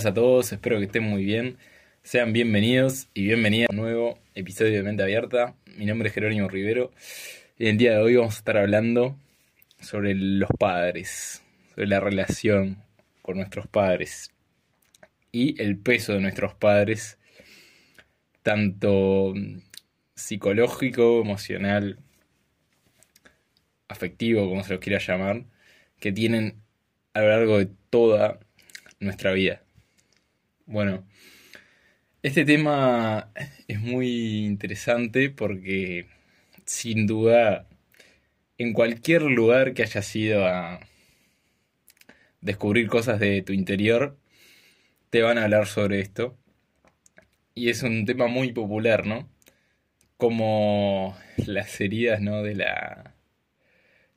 Buenas a todos, espero que estén muy bien. Sean bienvenidos y bienvenidas a un nuevo episodio de Mente Abierta. Mi nombre es Jerónimo Rivero y el día de hoy vamos a estar hablando sobre los padres, sobre la relación con nuestros padres y el peso de nuestros padres, tanto psicológico, emocional, afectivo, como se lo quiera llamar, que tienen a lo largo de toda nuestra vida. Bueno, este tema es muy interesante porque sin duda en cualquier lugar que hayas ido a descubrir cosas de tu interior, te van a hablar sobre esto. Y es un tema muy popular, ¿no? Como las heridas, ¿no? De la,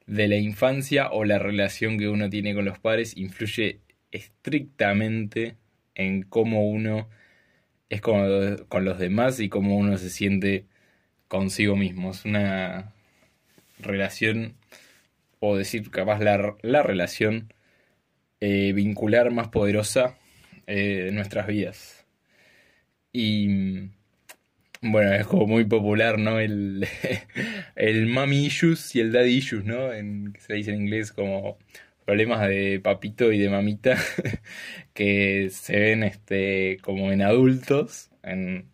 de la infancia o la relación que uno tiene con los padres influye estrictamente en cómo uno es con, con los demás y cómo uno se siente consigo mismo. Es una relación, o decir capaz la, la relación eh, vincular más poderosa eh, de nuestras vidas. Y bueno, es como muy popular, ¿no? El, el mommy issues y el daddy issues, ¿no? En, se dice en inglés como problemas de papito y de mamita que se ven este, como en adultos, en,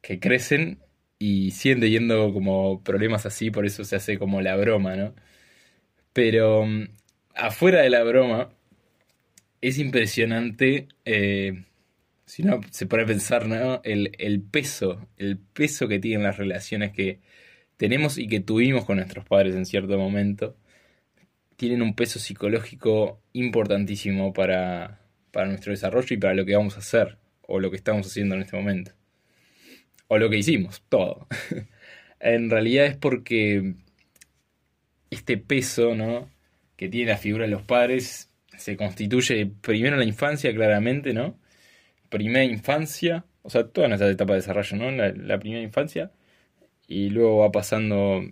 que crecen y siguen teniendo como problemas así, por eso se hace como la broma, ¿no? Pero mm, afuera de la broma, es impresionante, eh, si uno se pone a pensar, ¿no? El, el peso, el peso que tienen las relaciones que tenemos y que tuvimos con nuestros padres en cierto momento tienen un peso psicológico importantísimo para, para nuestro desarrollo y para lo que vamos a hacer, o lo que estamos haciendo en este momento. O lo que hicimos, todo. en realidad es porque este peso, ¿no? Que tiene la figura de los padres se constituye primero en la infancia, claramente, ¿no? Primera infancia, o sea, toda nuestra etapa de desarrollo, ¿no? La, la primera infancia, y luego va pasando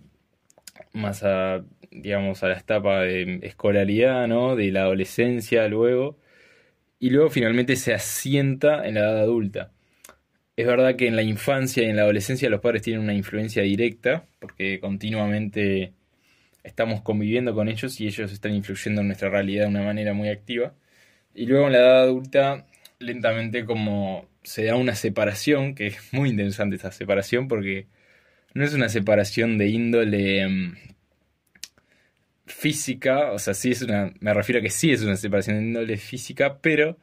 más a digamos, a la etapa de escolaridad, ¿no? De la adolescencia luego. Y luego finalmente se asienta en la edad adulta. Es verdad que en la infancia y en la adolescencia los padres tienen una influencia directa, porque continuamente estamos conviviendo con ellos y ellos están influyendo en nuestra realidad de una manera muy activa. Y luego en la edad adulta, lentamente como se da una separación, que es muy interesante esta separación, porque no es una separación de índole mm, física, o sea, sí es una, me refiero a que sí es una separación de índole física, pero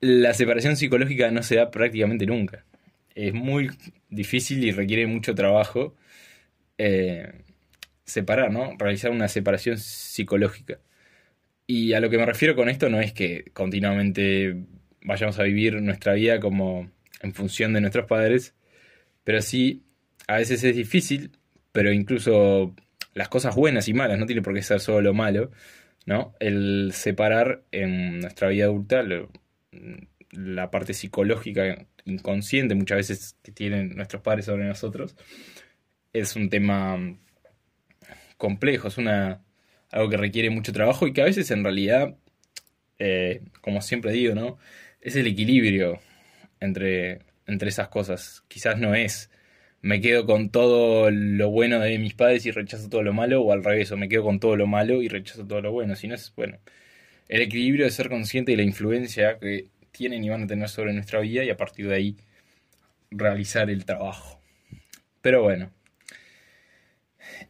la separación psicológica no se da prácticamente nunca. Es muy difícil y requiere mucho trabajo eh, separar, ¿no? Realizar una separación psicológica. Y a lo que me refiero con esto no es que continuamente vayamos a vivir nuestra vida como en función de nuestros padres, pero sí, a veces es difícil, pero incluso las cosas buenas y malas, no tiene por qué ser solo lo malo, ¿no? El separar en nuestra vida adulta la parte psicológica inconsciente muchas veces que tienen nuestros padres sobre nosotros es un tema complejo, es una algo que requiere mucho trabajo y que a veces en realidad, eh, como siempre digo, ¿no? Es el equilibrio entre, entre esas cosas. Quizás no es me quedo con todo lo bueno de mis padres y rechazo todo lo malo, o al revés, o me quedo con todo lo malo y rechazo todo lo bueno. Si no es, bueno, el equilibrio de ser consciente de la influencia que tienen y van a tener sobre nuestra vida y a partir de ahí realizar el trabajo. Pero bueno.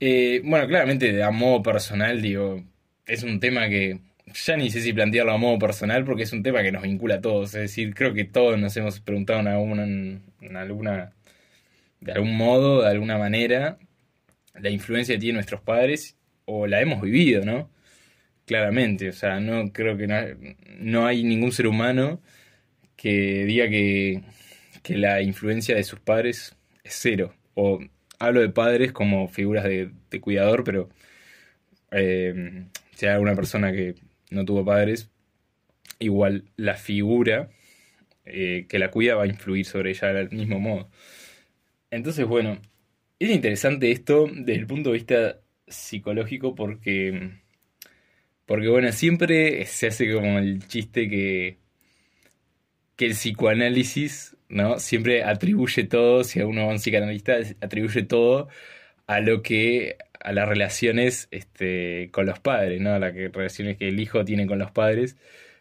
Eh, bueno, claramente a modo personal, digo, es un tema que ya ni sé si plantearlo a modo personal porque es un tema que nos vincula a todos. Es decir, creo que todos nos hemos preguntado en alguna, en alguna de algún modo, de alguna manera, la influencia que tienen nuestros padres o la hemos vivido, ¿no? Claramente, o sea, no creo que no, hay ningún ser humano que diga que, que, la influencia de sus padres es cero. O hablo de padres como figuras de, cuidador, pero eh, si hay alguna persona que no tuvo padres, igual la figura eh, que la cuida va a influir sobre ella del mismo modo. Entonces, bueno, es interesante esto desde el punto de vista psicológico porque, porque bueno, siempre se hace como el chiste que, que el psicoanálisis, ¿no? Siempre atribuye todo, si uno va a un psicoanalista, atribuye todo a lo que a las relaciones este, con los padres, ¿no? A las relaciones que el hijo tiene con los padres.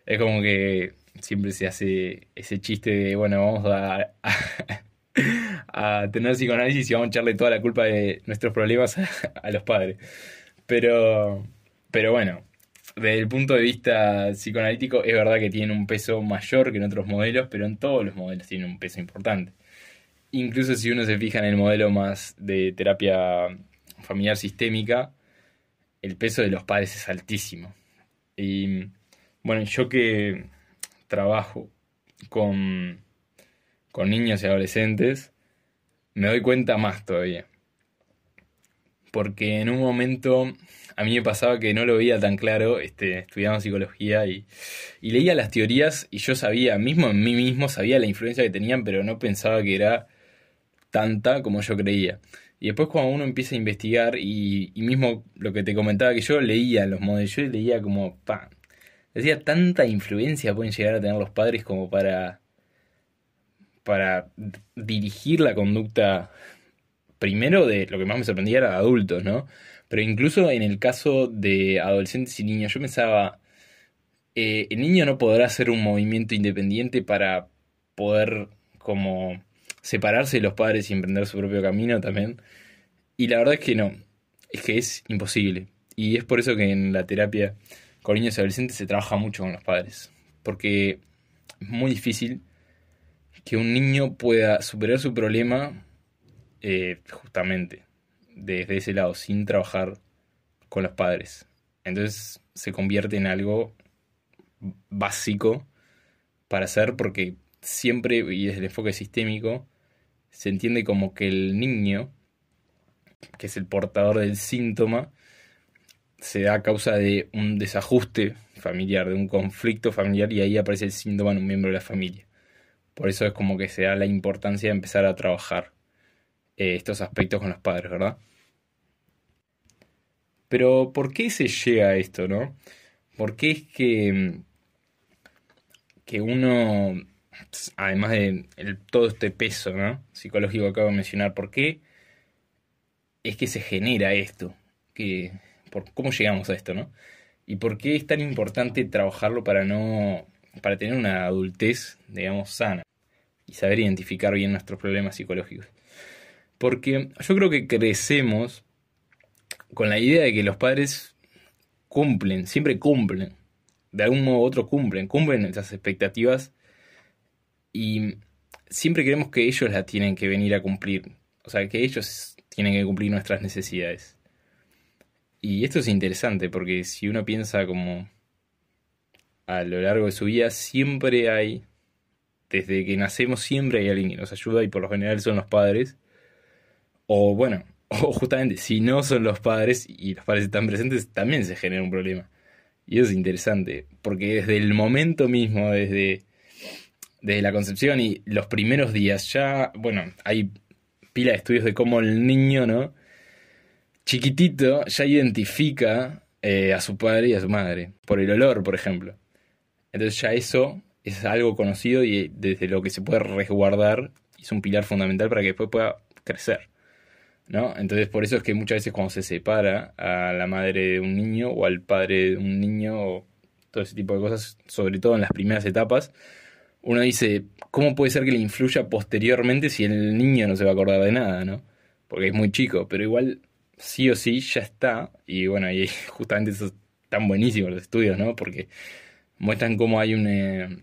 Es como que siempre se hace ese chiste de, bueno, vamos a, a, tener psicoanálisis y vamos a echarle toda la culpa de nuestros problemas a, los padres. Pero, pero bueno, desde el punto de vista psicoanalítico es verdad que tiene un peso mayor que en otros modelos, pero en todos los modelos tiene un peso importante. Incluso si uno se fija en el modelo más de terapia familiar sistémica, el peso de los padres es altísimo. Y bueno, yo que trabajo con, con niños y adolescentes, me doy cuenta más todavía. Porque en un momento a mí me pasaba que no lo veía tan claro, este, estudiando psicología y, y leía las teorías y yo sabía, mismo en mí mismo, sabía la influencia que tenían, pero no pensaba que era tanta como yo creía. Y después cuando uno empieza a investigar y, y mismo lo que te comentaba que yo leía los modelos, yo leía como, pa, decía, tanta influencia pueden llegar a tener los padres como para, para dirigir la conducta, primero de lo que más me sorprendía era de adultos, ¿no? Pero incluso en el caso de adolescentes y niños, yo pensaba, eh, el niño no podrá hacer un movimiento independiente para poder como separarse de los padres y emprender su propio camino también. Y la verdad es que no, es que es imposible. Y es por eso que en la terapia con niños y adolescentes se trabaja mucho con los padres. Porque es muy difícil que un niño pueda superar su problema eh, justamente desde ese lado, sin trabajar con los padres. Entonces se convierte en algo básico para hacer porque siempre, y desde el enfoque sistémico, se entiende como que el niño, que es el portador del síntoma, se da a causa de un desajuste familiar, de un conflicto familiar, y ahí aparece el síntoma en un miembro de la familia. Por eso es como que se da la importancia de empezar a trabajar eh, estos aspectos con los padres, ¿verdad? Pero ¿por qué se llega a esto, no? ¿Por qué es que, que uno además de todo este peso ¿no? psicológico que acabo de mencionar, ¿por qué es que se genera esto? Por, ¿Cómo llegamos a esto? ¿no? ¿Y por qué es tan importante trabajarlo para, no, para tener una adultez, digamos, sana? Y saber identificar bien nuestros problemas psicológicos. Porque yo creo que crecemos con la idea de que los padres cumplen, siempre cumplen, de algún modo u otro cumplen, cumplen esas expectativas y siempre creemos que ellos la tienen que venir a cumplir. O sea, que ellos tienen que cumplir nuestras necesidades. Y esto es interesante porque si uno piensa como a lo largo de su vida, siempre hay, desde que nacemos, siempre hay alguien que nos ayuda y por lo general son los padres. O bueno, o justamente si no son los padres y los padres están presentes, también se genera un problema. Y eso es interesante, porque desde el momento mismo, desde desde la concepción y los primeros días. Ya, bueno, hay pila de estudios de cómo el niño, ¿no? Chiquitito ya identifica eh, a su padre y a su madre, por el olor, por ejemplo. Entonces ya eso es algo conocido y desde lo que se puede resguardar es un pilar fundamental para que después pueda crecer. ¿no? Entonces por eso es que muchas veces cuando se separa a la madre de un niño o al padre de un niño o todo ese tipo de cosas, sobre todo en las primeras etapas, uno dice, ¿cómo puede ser que le influya posteriormente si el niño no se va a acordar de nada, ¿no? Porque es muy chico, pero igual sí o sí ya está, y bueno, y justamente eso tan buenísimo los estudios, ¿no? Porque muestran cómo hay un... Eh,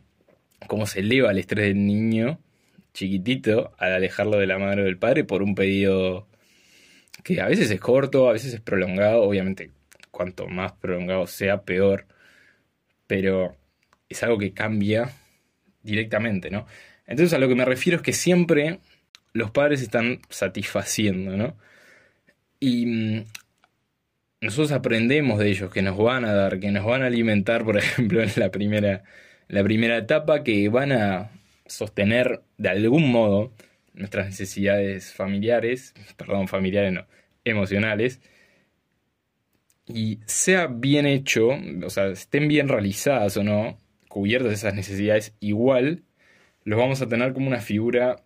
cómo se eleva el estrés del niño chiquitito al alejarlo de la madre o del padre por un pedido que a veces es corto, a veces es prolongado, obviamente cuanto más prolongado sea, peor, pero es algo que cambia directamente, ¿no? Entonces a lo que me refiero es que siempre los padres están satisfaciendo, ¿no? Y mm, nosotros aprendemos de ellos que nos van a dar, que nos van a alimentar, por ejemplo, en la primera, la primera etapa, que van a sostener de algún modo nuestras necesidades familiares, perdón, familiares no, emocionales, y sea bien hecho, o sea, estén bien realizadas o no, cubiertas esas necesidades, igual los vamos a tener como una figura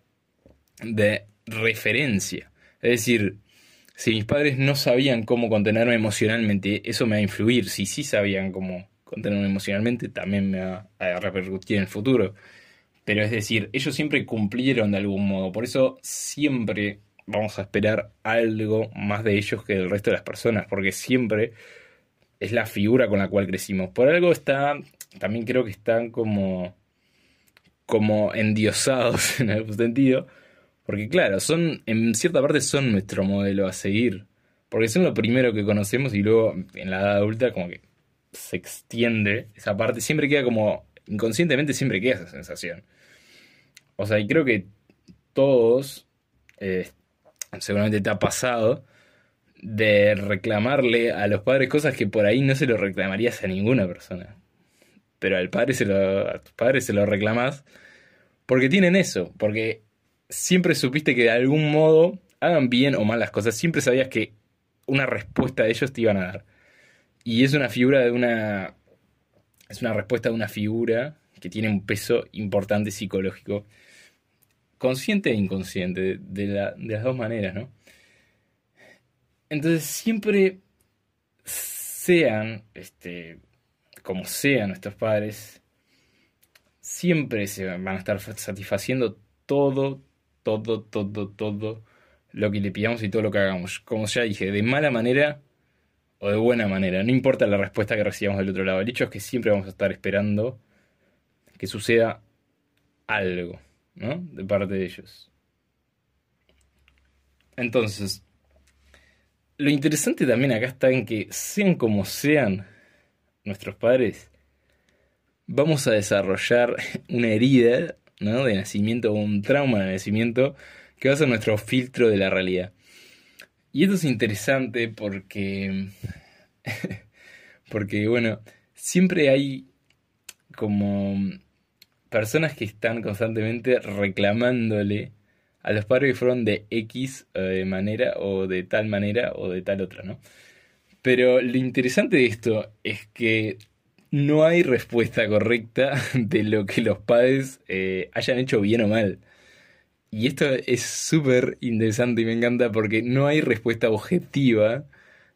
de referencia. Es decir, si mis padres no sabían cómo contenerme emocionalmente, eso me va a influir. Si sí sabían cómo contenerme emocionalmente, también me va a repercutir en el futuro. Pero es decir, ellos siempre cumplieron de algún modo. Por eso siempre vamos a esperar algo más de ellos que del resto de las personas. Porque siempre es la figura con la cual crecimos. Por algo está, también creo que están como, como endiosados en algún sentido porque claro, son, en cierta parte son nuestro modelo a seguir. Porque son lo primero que conocemos y luego en la edad adulta como que se extiende esa parte. Siempre queda como, inconscientemente siempre queda esa sensación. O sea, y creo que todos, eh, seguramente te ha pasado, de reclamarle a los padres cosas que por ahí no se lo reclamarías a ninguna persona. Pero al padre se lo, a tus padres se lo reclamas porque tienen eso, porque siempre supiste que de algún modo, hagan bien o mal las cosas, siempre sabías que una respuesta de ellos te iban a dar. Y es una figura de una. Es una respuesta de una figura que tiene un peso importante psicológico, consciente e inconsciente, de, las dos maneras, ¿no? Entonces siempre sean, este, como sean nuestros padres, siempre se van a estar satisfaciendo todo, todo, todo, todo lo que le pidamos y todo lo que hagamos. Como ya dije, de mala manera o de buena manera. No importa la respuesta que recibamos del otro lado. El hecho es que siempre vamos a estar esperando que suceda algo, ¿no? De parte de ellos. Entonces, lo interesante también acá está en que sean como sean nuestros padres, vamos a desarrollar una herida ¿no? de nacimiento o un trauma de nacimiento que va a ser nuestro filtro de la realidad. Y esto es interesante porque, porque bueno, siempre hay como personas que están constantemente reclamándole a los padres que fueron de X eh, manera o de tal manera o de tal otra, ¿no? Pero lo interesante de esto es que no hay respuesta correcta de lo que los padres eh, hayan hecho bien o mal. Y esto es súper interesante y me encanta porque no hay respuesta objetiva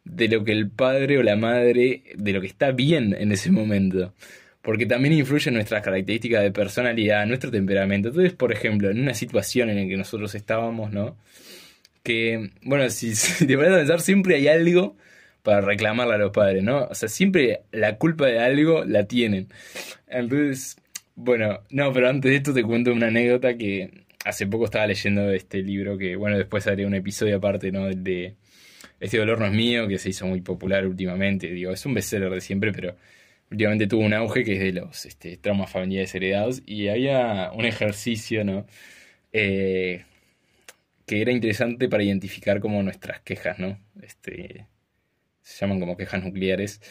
de lo que el padre o la madre, de lo que está bien en ese momento. Porque también influye nuestras características de personalidad, nuestro temperamento. Entonces, por ejemplo, en una situación en la que nosotros estábamos, ¿no? Que, bueno, si, si te pones a pensar, siempre hay algo para reclamarle a los padres, ¿no? O sea, siempre la culpa de algo la tienen. Entonces, bueno, no, pero antes de esto te cuento una anécdota que hace poco estaba leyendo este libro que, bueno, después haré un episodio aparte, ¿no? De Este dolor no es mío, que se hizo muy popular últimamente. Digo, es un bestseller de siempre, pero últimamente tuvo un auge que es de los este, traumas familiares heredados y había un ejercicio, ¿no? Eh, que era interesante para identificar como nuestras quejas, ¿no? Este, se llaman como quejas nucleares,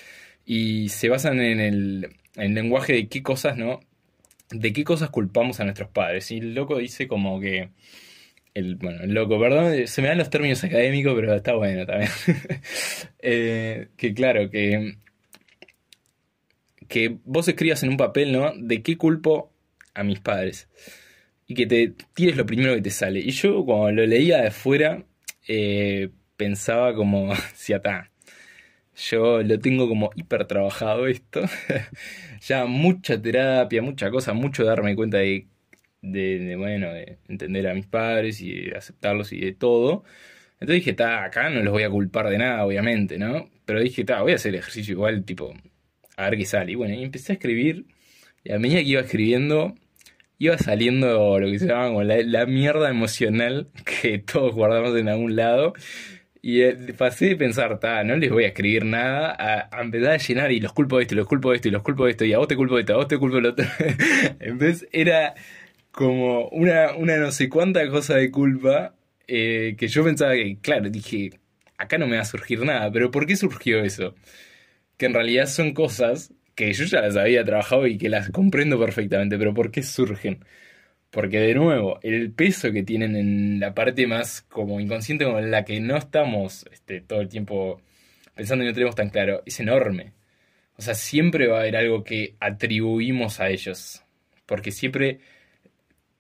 y se basan en el, lenguaje de qué cosas, ¿no? De qué cosas culpamos a nuestros padres. Y el loco dice como que... El, bueno, el loco, perdón, se me dan los términos académicos, pero está bueno también. Eh, que claro, que, que vos escribas en un papel, ¿no? De qué culpo a mis padres. Y que te tires lo primero que te sale. Y yo cuando lo leía de afuera, eh, pensaba como, si atá, yo lo tengo como hiper trabajado esto. ya mucha terapia, mucha cosa, mucho darme cuenta de, de, bueno, de entender a mis padres y de aceptarlos y de todo. Entonces dije, está, acá no los voy a culpar de nada, obviamente, ¿no? Pero dije, está, voy a hacer el ejercicio igual, tipo, a ver qué sale. Y bueno, y empecé a escribir. Y a medida que iba escribiendo, iba saliendo lo que se llama la, la mierda emocional que todos guardamos en algún lado. Y eh, pasé de pensar, ta, no les voy a escribir nada, a, empezar a llenar y los culpo de esto, los culpo de esto, y los culpo de esto, y a vos te culpo de esto, a vos te culpo de lo otro. Entonces era como una, una no sé cuánta cosa de culpa eh, que yo pensaba que, claro, dije, acá no me va a surgir nada, pero ¿por qué surgió eso? Que en realidad son cosas que yo ya las había trabajado y que las comprendo perfectamente, pero ¿por qué surgen? Porque de nuevo, el peso que tienen en la parte más como inconsciente, como en la que no estamos este, todo el tiempo pensando y no tenemos tan claro, es enorme. O sea, siempre va a haber algo que atribuimos a ellos. Porque siempre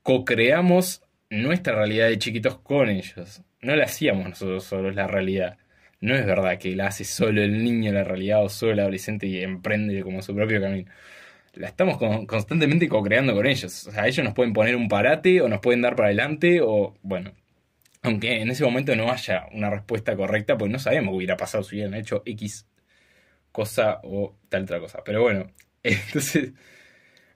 co-creamos nuestra realidad de chiquitos con ellos. No la hacíamos nosotros solos la realidad. No es verdad que la hace solo el niño la realidad o solo el adolescente y emprende como su propio camino. La estamos constantemente co-creando con ellos. O sea, ellos nos pueden poner un parate o nos pueden dar para adelante o, bueno, aunque en ese momento no haya una respuesta correcta, pues no sabemos qué hubiera pasado si hubieran hecho X cosa o tal otra cosa. Pero bueno, entonces,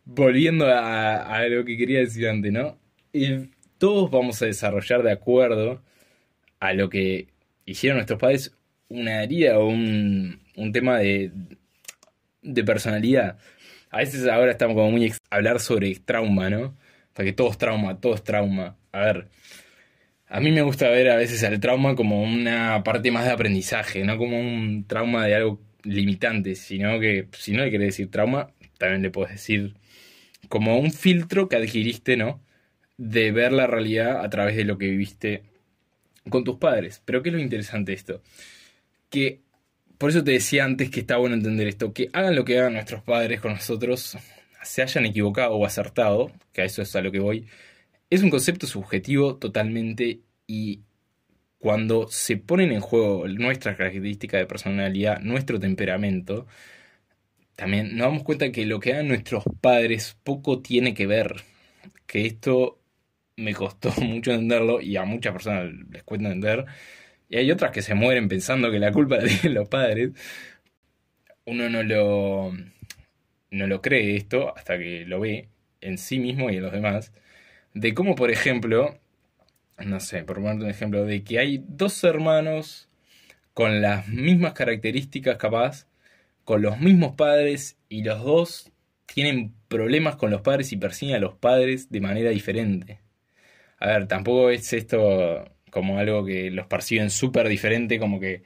volviendo a, lo que quería decir antes, ¿no? Y todos vamos a desarrollar de acuerdo a lo que hicieron nuestros padres una herida o un, un tema de, de personalidad. A veces ahora estamos como muy hablar sobre trauma, ¿no? Porque todo es trauma, todo es trauma. A ver, a mí me gusta ver a veces el trauma como una parte más de aprendizaje, no como un trauma de algo limitante, sino que si no le querés decir trauma, también le puedes decir como un filtro que adquiriste, ¿no? De ver la realidad a través de lo que viviste con tus padres. Pero ¿qué es lo interesante de esto? Que por eso te decía antes que está bueno entender esto, que hagan lo que hagan nuestros padres con nosotros, se hayan equivocado o acertado, que a eso es a lo que voy, es un concepto subjetivo totalmente y cuando se ponen en juego nuestras características de personalidad, nuestro temperamento, también nos damos cuenta que lo que hagan nuestros padres poco tiene que ver. Que esto me costó mucho entenderlo y a muchas personas les cuesta entender. Y hay otras que se mueren pensando que la culpa la tienen los padres. Uno no lo, no lo cree esto hasta que lo ve en sí mismo y en los demás de cómo, por ejemplo, no sé, por ponerte un ejemplo, de que hay dos hermanos con las mismas características capaz, con los mismos padres y los dos tienen problemas con los padres y persiguen a los padres de manera diferente. A ver, tampoco es esto como algo que los perciben súper diferente, como que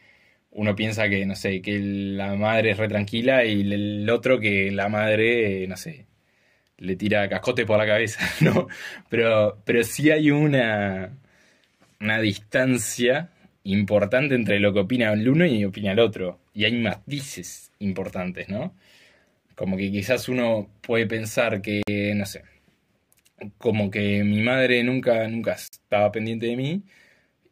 uno piensa que, no sé, que la madre es re tranquila y el otro que la madre, no sé, le tira cascote por la cabeza, ¿no? Pero, pero sí hay una, una distancia importante entre lo que opina el uno y opina el otro. Y hay matices importantes, ¿no? Como que quizás uno puede pensar que, no sé, como que mi madre nunca, nunca estaba pendiente de mí,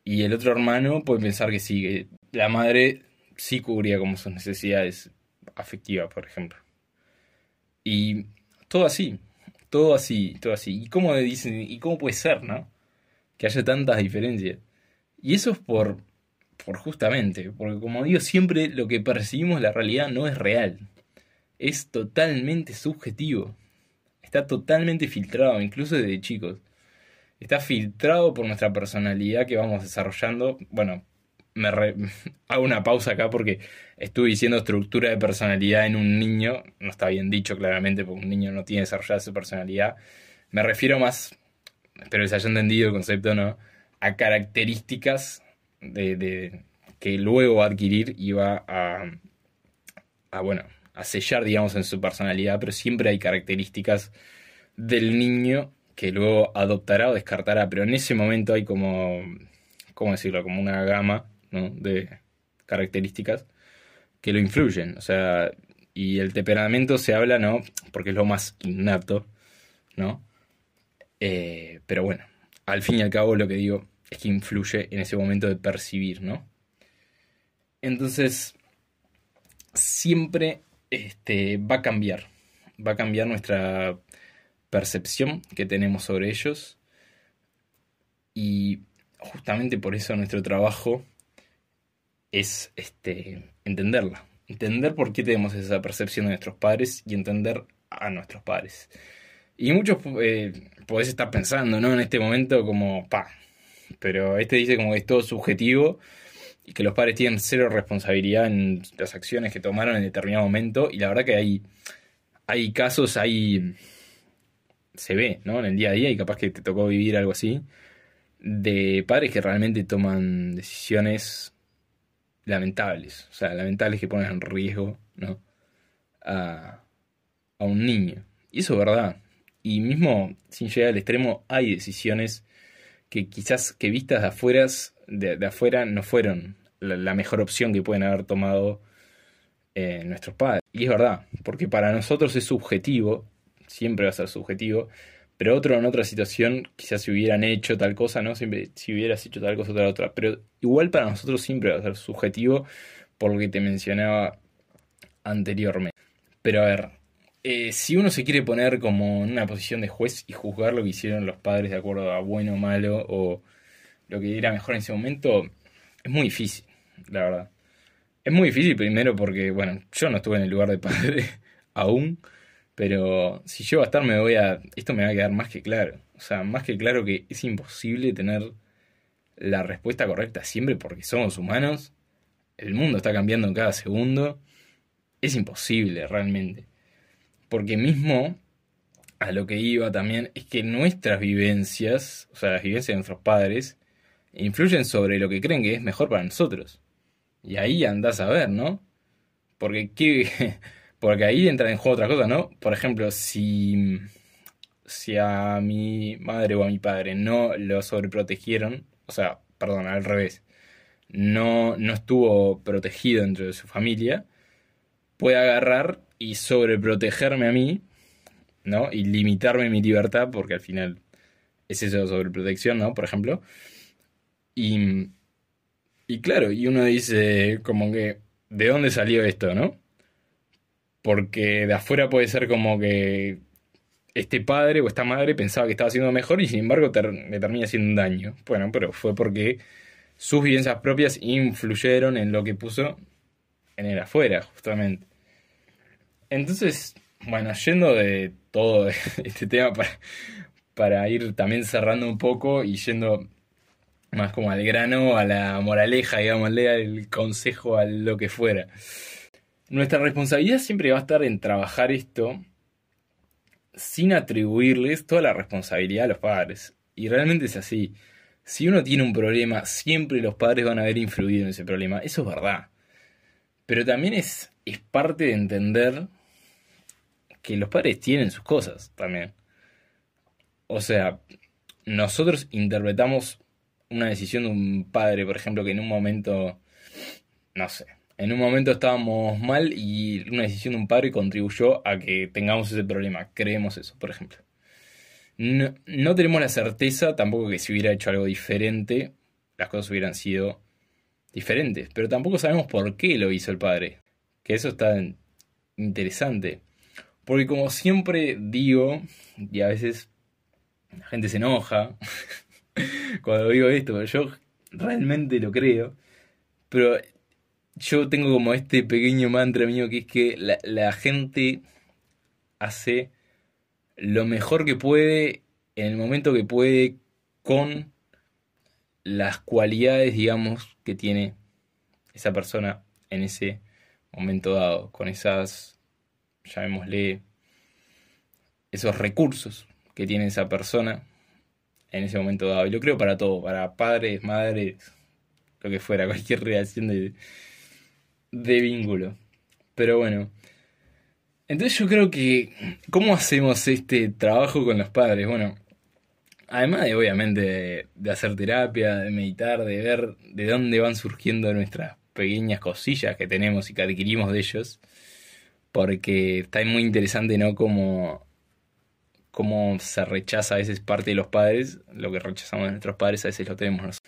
y el otro hermano puede pensar que sí, que la madre sí cubría como sus necesidades afectivas, por ejemplo. Y todo así, todo así, todo así. ¿Y cómo dicen, y cómo puede ser, no? Que haya tantas diferencias. Y eso es por, por justamente, porque como digo, siempre lo que percibimos la realidad no es real. Es totalmente subjetivo. Está totalmente filtrado, incluso desde chicos. Está filtrado por nuestra personalidad que vamos desarrollando. Bueno, me hago una pausa acá porque estuve diciendo estructura de personalidad en un niño, no está bien dicho claramente porque un niño no tiene desarrollada su personalidad, me refiero más, espero que se haya entendido el concepto, ¿no? A características de, que luego va a adquirir y va a, a, bueno, a sellar, digamos, en su personalidad, pero siempre hay características del niño que luego adoptará o descartará, pero en ese momento hay como, ¿cómo decirlo? Como una gama de características que lo influyen. O sea, y el temperamento se habla, ¿no? Porque es lo más innato, ¿no? Eh, pero bueno, al fin y al cabo lo que digo es que influye en ese momento de percibir, ¿no? Entonces, siempre este, va a cambiar, va a cambiar nuestra percepción que tenemos sobre ellos y justamente por eso nuestro trabajo es este, entenderla. Entender por qué tenemos esa percepción de nuestros padres y entender a nuestros padres. Y muchos eh, podés estar pensando, ¿no? En este momento como, pa, pero este dice como que es todo subjetivo y que los padres tienen cero responsabilidad en las acciones que tomaron en determinado momento. Y la verdad que hay, hay casos, hay, se ve, ¿no? En el día a día y capaz que te tocó vivir algo así, de padres que realmente toman decisiones lamentables, o sea, lamentables que ponen en riesgo, ¿no? A, a un niño. Y eso es verdad. Y mismo sin llegar al extremo, hay decisiones que quizás que vistas de afuera, de, afuera no fueron la, mejor opción que pueden haber tomado eh, nuestros padres. Y es verdad, porque para nosotros es subjetivo, siempre va a ser subjetivo, pero otro en otra situación quizás si hubieran hecho tal cosa, ¿no? Siempre, si hubieras hecho tal cosa, tal otra. Pero igual para nosotros siempre va a ser subjetivo por lo que te mencionaba anteriormente. Pero a ver, eh, si uno se quiere poner como en una posición de juez y juzgar lo que hicieron los padres de acuerdo a bueno o malo o lo que era mejor en ese momento, es muy difícil, la verdad. Es muy difícil primero porque, bueno, yo no estuve en el lugar de padre aún, pero si yo a estar me voy a... Esto me va a quedar más que claro. O sea, más que claro que es imposible tener la respuesta correcta siempre porque somos humanos. El mundo está cambiando en cada segundo. Es imposible realmente. Porque mismo a lo que iba también es que nuestras vivencias, o sea, las vivencias de nuestros padres, influyen sobre lo que creen que es mejor para nosotros. Y ahí andás a ver, ¿no? Porque, ¿qué? Porque ahí entra en juego otra cosa, ¿no? Por ejemplo, si, si a mi madre o a mi padre no lo sobreprotegieron, o sea, perdón, al revés, no, no estuvo protegido dentro de su familia, puede agarrar y sobreprotegerme a mí, ¿no? Y limitarme mi libertad, porque al final es eso de sobreprotección, ¿no? Por ejemplo. Y, y claro, y uno dice como que, ¿de dónde salió esto, no? Porque de afuera puede ser como que este padre o esta madre pensaba que estaba haciendo mejor y sin embargo le termina haciendo un daño. Bueno, pero fue porque sus vivencias propias influyeron en lo que puso en el afuera, justamente. Entonces, bueno, yendo de todo este tema para, para ir también cerrando un poco y yendo más como al grano, a la moraleja, digamos, al consejo, a lo que fuera. Nuestra responsabilidad siempre va a estar en trabajar esto sin atribuirles toda la responsabilidad a los padres. Y realmente es así. Si uno tiene un problema, siempre los padres van a haber influido en ese problema. Eso es verdad. Pero también es, es parte de entender que los padres tienen sus cosas también. O sea, nosotros interpretamos una decisión de un padre, por ejemplo, que en un momento, no sé, en un momento estábamos mal y una decisión de un padre contribuyó a que tengamos ese problema. Creemos eso, por ejemplo. No, no tenemos la certeza tampoco que si hubiera hecho algo diferente, las cosas hubieran sido diferentes. Pero tampoco sabemos por qué lo hizo el padre. Que eso está interesante. Porque como siempre digo, y a veces la gente se enoja cuando digo esto, pero yo realmente lo creo. Pero yo tengo como este pequeño mantra mío que es que la, la gente hace lo mejor que puede en el momento que puede con las cualidades, digamos, que tiene esa persona en ese momento dado, con esas, llamémosle, esos recursos que tiene esa persona en ese momento dado. Y lo creo para todo, para padres, madres, lo que fuera, cualquier relación de, de vínculo. Pero bueno. Entonces yo creo que, ¿cómo hacemos este trabajo con los padres? Bueno, además de obviamente de, hacer terapia, de meditar, de ver de dónde van surgiendo nuestras pequeñas cosillas que tenemos y que adquirimos de ellos, porque está muy interesante, ¿no? Como se rechaza a veces parte de los padres, lo que rechazamos de nuestros padres a veces lo tenemos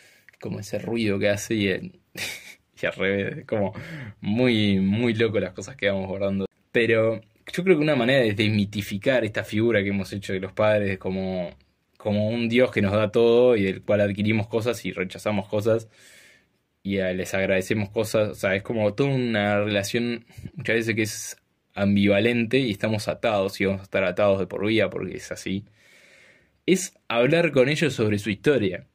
como ese ruido que hace y, al revés, como muy, muy loco las cosas que vamos guardando. Pero yo creo que una manera de desmitificar esta figura que hemos hecho de los padres como, como un Dios que nos da todo y del cual adquirimos cosas y rechazamos cosas y les agradecemos cosas, o sea, es como toda una relación muchas veces que es ambivalente y estamos atados y vamos a estar atados de por vida porque es así, es hablar con ellos sobre su historia.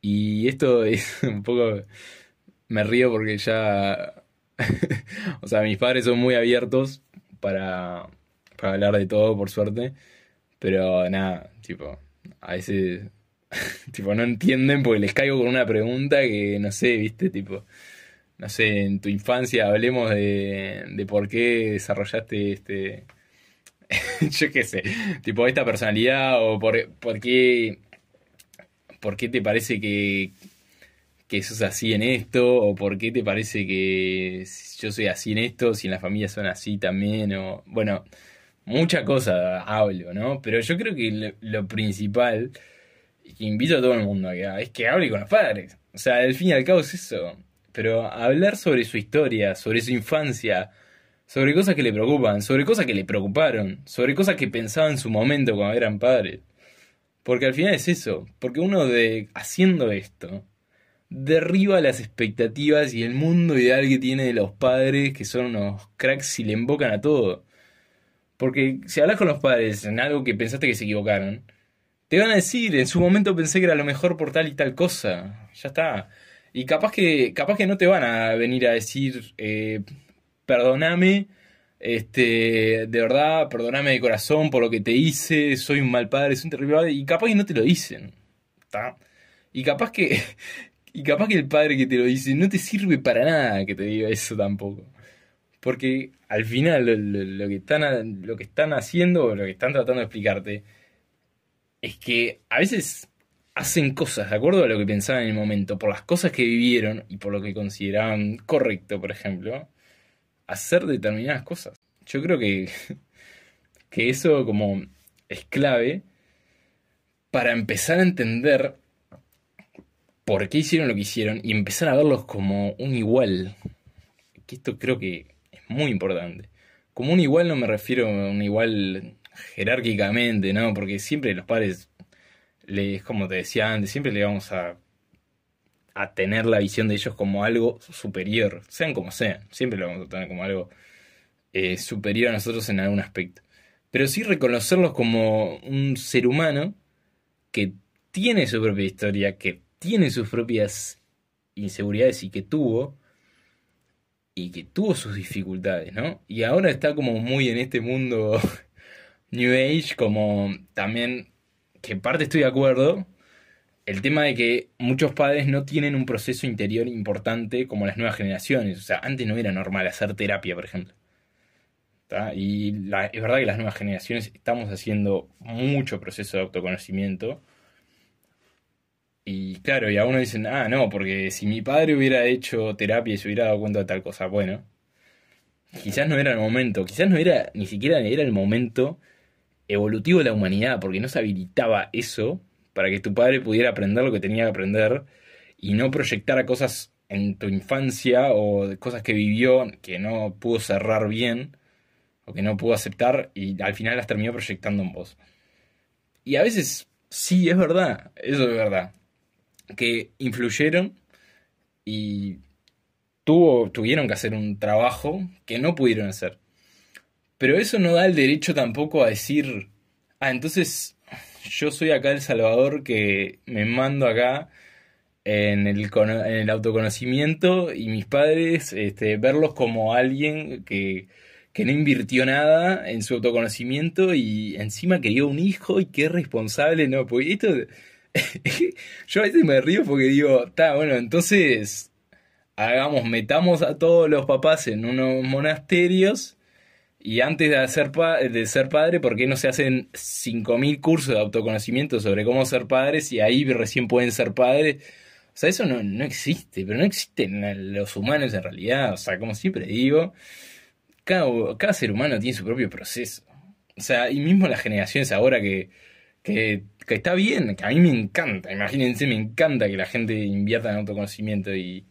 Y esto es un poco... Me río porque ya... o sea, mis padres son muy abiertos para, para hablar de todo, por suerte. Pero nada, tipo, a veces... tipo, no entienden porque les caigo con una pregunta que no sé, viste, tipo no sé, en tu infancia hablemos de, de por qué desarrollaste este, yo qué sé, tipo esta personalidad o por, por qué, por qué te parece que, que sos así en esto o por qué te parece que yo soy así en esto, si en la familia son así también o, bueno, mucha cosa hablo, ¿no? Pero yo creo que lo, principal, y invito a todo el mundo a que es que hable con los padres. O sea, al fin y al cabo es eso. Pero hablar sobre su historia, sobre su infancia, sobre cosas que le preocupan, sobre cosas que le preocuparon, sobre cosas que pensaba en su momento cuando eran padres. Porque al final es eso, porque uno de haciendo esto derriba las expectativas y el mundo ideal que tiene de los padres, que son unos cracks y le invocan a todo. Porque si hablas con los padres en algo que pensaste que se equivocaron, te van a decir, en su momento pensé que era lo mejor por tal y tal cosa. Ya está. Y capaz que, capaz que no te van a venir a decir, eh, perdóname, este, de verdad, perdóname de corazón por lo que te hice, soy un mal padre, soy un terrible padre, y capaz que no te lo dicen. ¿Está? Y capaz que, y capaz que el padre que te lo dice no te sirve para nada que te diga eso tampoco. Porque al final lo, que están, lo que están haciendo o lo que están tratando de explicarte es que a veces hacen cosas de acuerdo a lo que pensaban en el momento, por las cosas que vivieron y por lo que consideraban correcto, por ejemplo, hacer determinadas cosas. Yo creo que, que eso como es clave para empezar a entender por qué hicieron lo que hicieron y empezar a verlos como un igual. Que esto creo que muy importante. Como un igual no me refiero a un igual jerárquicamente, ¿no? Porque siempre los padres, les, como te decía antes, siempre le vamos a, a tener la visión de ellos como algo superior, sean como sean, siempre lo vamos a tener como algo eh, superior a nosotros en algún aspecto. Pero sí reconocerlos como un ser humano que tiene su propia historia, que tiene sus propias inseguridades y que tuvo, y que tuvo sus dificultades, ¿no? Y ahora está como muy en este mundo New Age, como también, que parte estoy de acuerdo, el tema de que muchos padres no tienen un proceso interior importante como las nuevas generaciones. O sea, antes no era normal hacer terapia, por ejemplo. Y es verdad que las nuevas generaciones estamos haciendo mucho proceso de autoconocimiento y claro, y a uno dicen, ah, no, porque si mi padre hubiera hecho terapia y se hubiera dado cuenta de tal cosa, bueno, quizás no era el momento, quizás no era, ni siquiera era el momento evolutivo de la humanidad, porque no se habilitaba eso para que tu padre pudiera aprender lo que tenía que aprender y no proyectara cosas en tu infancia o cosas que vivió que no pudo cerrar bien o que no pudo aceptar y al final las terminó proyectando en vos. Y a veces sí, es verdad, eso es verdad que influyeron y tuvo, tuvieron que hacer un trabajo que no pudieron hacer. Pero eso no da el derecho tampoco a decir, ah, entonces yo soy acá el Salvador que me mando acá en el, en el autoconocimiento y mis padres este, verlos como alguien que, que no invirtió nada en su autoconocimiento y encima quería un hijo y es responsable, no, pues esto yo a veces me río porque digo, está, bueno, entonces hagamos, metamos a todos los papás en unos monasterios y antes de ser, de ser padre, ¿por qué no se hacen 5.000 cursos de autoconocimiento sobre cómo ser padres y ahí recién pueden ser padres? O sea, eso no, no existe, pero no existen los humanos en realidad. O sea, como siempre digo, cada ser humano tiene su propio proceso. O sea, y mismo las generaciones ahora que, que está bien, que a mí me encanta, imagínense, me encanta que la gente invierta en autoconocimiento y,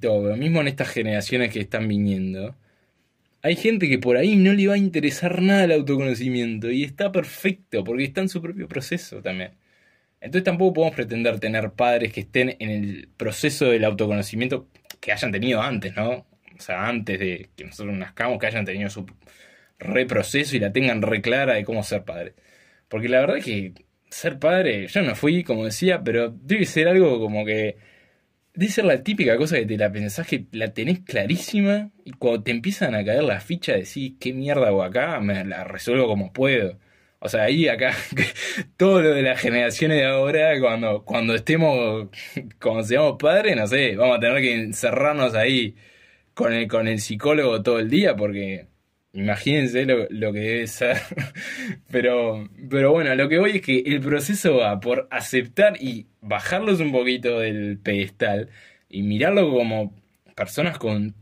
todo, pero mismo en estas generaciones que están viniendo, hay gente que por ahí no le va a interesar nada el autoconocimiento y está perfecto porque está en su propio proceso también. Entonces tampoco podemos pretender tener padres que estén en el proceso del autoconocimiento que hayan tenido antes, ¿no? O sea, antes de que nosotros nazcamos, que hayan tenido su reproceso y la tengan reclara de cómo ser padre. Porque la verdad que ser padre, yo no fui, como decía, pero debe ser algo como que. Debe ser la típica cosa que te la pensás que la tenés clarísima y cuando te empiezan a caer las fichas decís, ¿qué mierda hago acá? Me la resuelvo como puedo. O sea, ahí acá, todo lo de las generaciones de ahora, cuando, cuando estemos, cuando seamos padres, no sé, vamos a tener que encerrarnos ahí con el, con el psicólogo todo el día porque Imagínense lo, lo, que debe ser. Pero, pero bueno, lo que voy es que el proceso va por aceptar y bajarlos un poquito del pedestal y mirarlo como personas con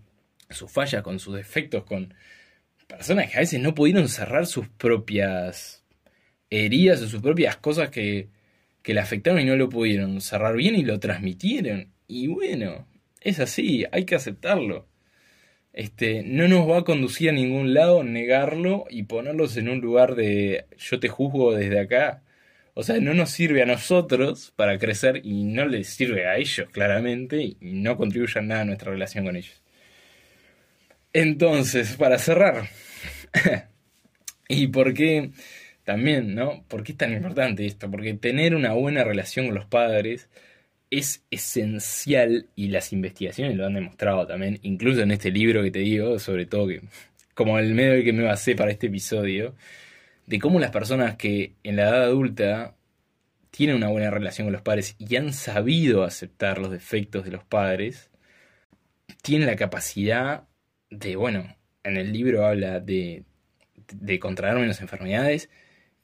sus fallas, con sus defectos, con personas que a veces no pudieron cerrar sus propias heridas o sus propias cosas que, que le afectaron y no lo pudieron cerrar bien y lo transmitieron. Y bueno, es así, hay que aceptarlo. Este, no nos va a conducir a ningún lado negarlo y ponerlos en un lugar de yo te juzgo desde acá. O sea, no nos sirve a nosotros para crecer y no les sirve a ellos, claramente, y no contribuye nada a nuestra relación con ellos. Entonces, para cerrar, ¿y por qué también, no? ¿Por qué es tan importante esto? Porque tener una buena relación con los padres es esencial y las investigaciones lo han demostrado también, incluso en este libro que te digo, sobre todo que, como el medio que me basé para este episodio, de cómo las personas que en la edad adulta tienen una buena relación con los padres y han sabido aceptar los defectos de los padres, tienen la capacidad de, bueno, en el libro habla de, de contraer menos enfermedades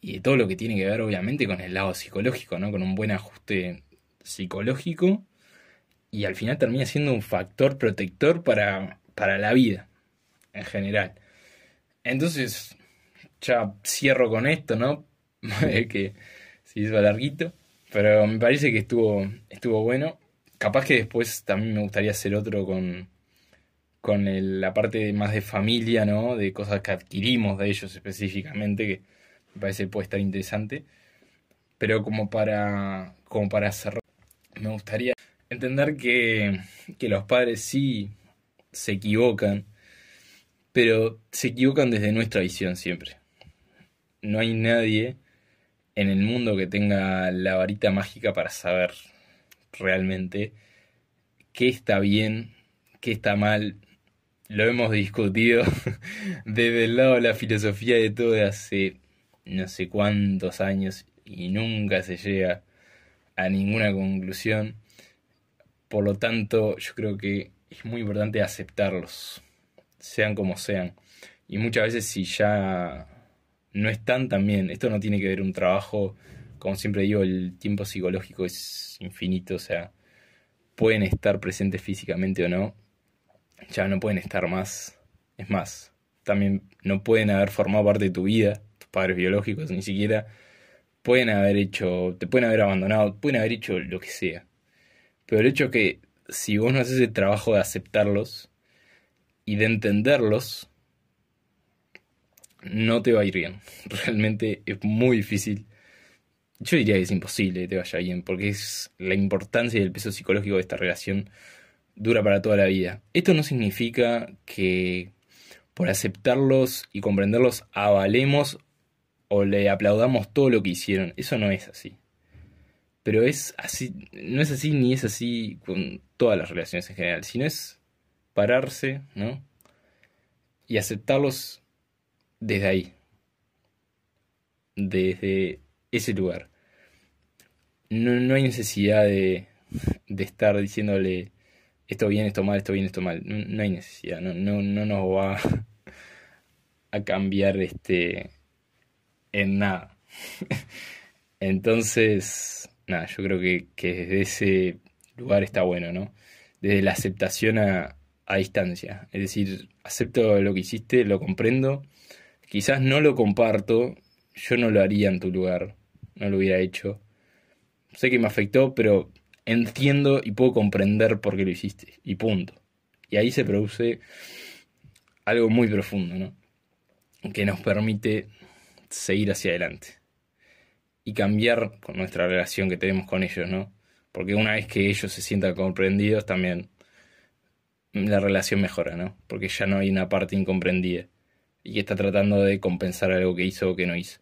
y de todo lo que tiene que ver obviamente con el lado psicológico, ¿no? Con un buen ajuste psicológico y al final termina siendo un factor protector para, para la vida en general. Entonces, ya cierro con esto, ¿no? que se hizo larguito, pero me parece que estuvo, estuvo bueno. Capaz que después también me gustaría hacer otro con, con la parte más de familia, ¿no? De cosas que adquirimos de ellos específicamente, que me parece puede estar interesante. Pero como para, como para cerrar, me gustaría entender que, que los padres sí se equivocan, pero se equivocan desde nuestra visión siempre. No hay nadie en el mundo que tenga la varita mágica para saber realmente qué está bien, qué está mal. Lo hemos discutido desde el lado de la filosofía de todo de hace no sé cuántos años y nunca se llega a ninguna conclusión. Por lo tanto, yo creo que es muy importante aceptarlos, sean como sean. Y muchas veces si ya no están también, esto no tiene que ver un trabajo, como siempre digo, el tiempo psicológico es infinito, o sea, pueden estar presentes físicamente o no, ya no pueden estar más. Es más, también no pueden haber formado parte de tu vida, tus padres biológicos, ni siquiera pueden haber hecho, te pueden haber abandonado, pueden haber hecho lo que sea. Pero el hecho que si vos no haces el trabajo de aceptarlos y de entenderlos, no te va a ir bien. Realmente es muy difícil. Yo diría que es imposible que te vaya bien, porque es la importancia y el peso psicológico de esta relación dura para toda la vida. Esto no significa que por aceptarlos y comprenderlos avalemos o le aplaudamos todo lo que hicieron. Eso no es así. Pero es así, no es así ni es así con todas las relaciones en general, sino es pararse, ¿no? Y aceptarlos desde ahí, desde ese lugar. No, no hay necesidad de, de, estar diciéndole esto bien, esto mal, esto bien, esto mal. No, no hay necesidad, no, no, no nos va a cambiar este en nada. Entonces, nada, yo creo que, que, desde ese lugar está bueno, ¿no? Desde la aceptación a, a distancia. Es decir, acepto lo que hiciste, lo comprendo. Quizás no lo comparto, yo no lo haría en tu lugar, no lo hubiera hecho. Sé que me afectó, pero entiendo y puedo comprender por qué lo hiciste. Y punto. Y ahí se produce algo muy profundo, ¿no? Que nos permite seguir hacia adelante y cambiar con nuestra relación que tenemos con ellos, ¿no? Porque una vez que ellos se sientan comprendidos, también la relación mejora, ¿no? Porque ya no hay una parte incomprendida y que está tratando de compensar algo que hizo o que no hizo.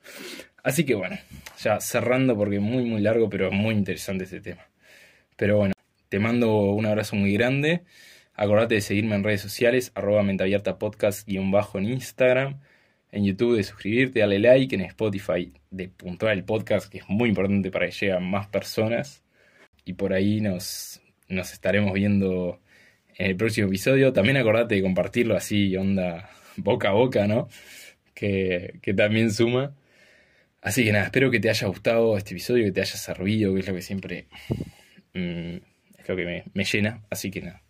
Así que bueno, ya cerrando porque es muy muy largo, pero muy interesante este tema. Pero bueno, te mando un abrazo muy grande. Acordate de seguirme en redes sociales, arroba mentabierta podcast guion bajo en Instagram en YouTube de suscribirte, darle like, en Spotify de puntuar el podcast, que es muy importante para que lleguen más personas. Y por ahí nos, nos estaremos viendo en el próximo episodio. También acordate de compartirlo así, onda boca a boca, ¿no? Que, que también suma. Así que nada, espero que te haya gustado este episodio, que te haya servido, que es lo que siempre mm, es lo que me, me llena. Así que nada,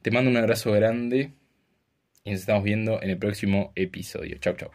te mando un abrazo grande Y nos estamos viendo en el próximo episodio. Chau, chau.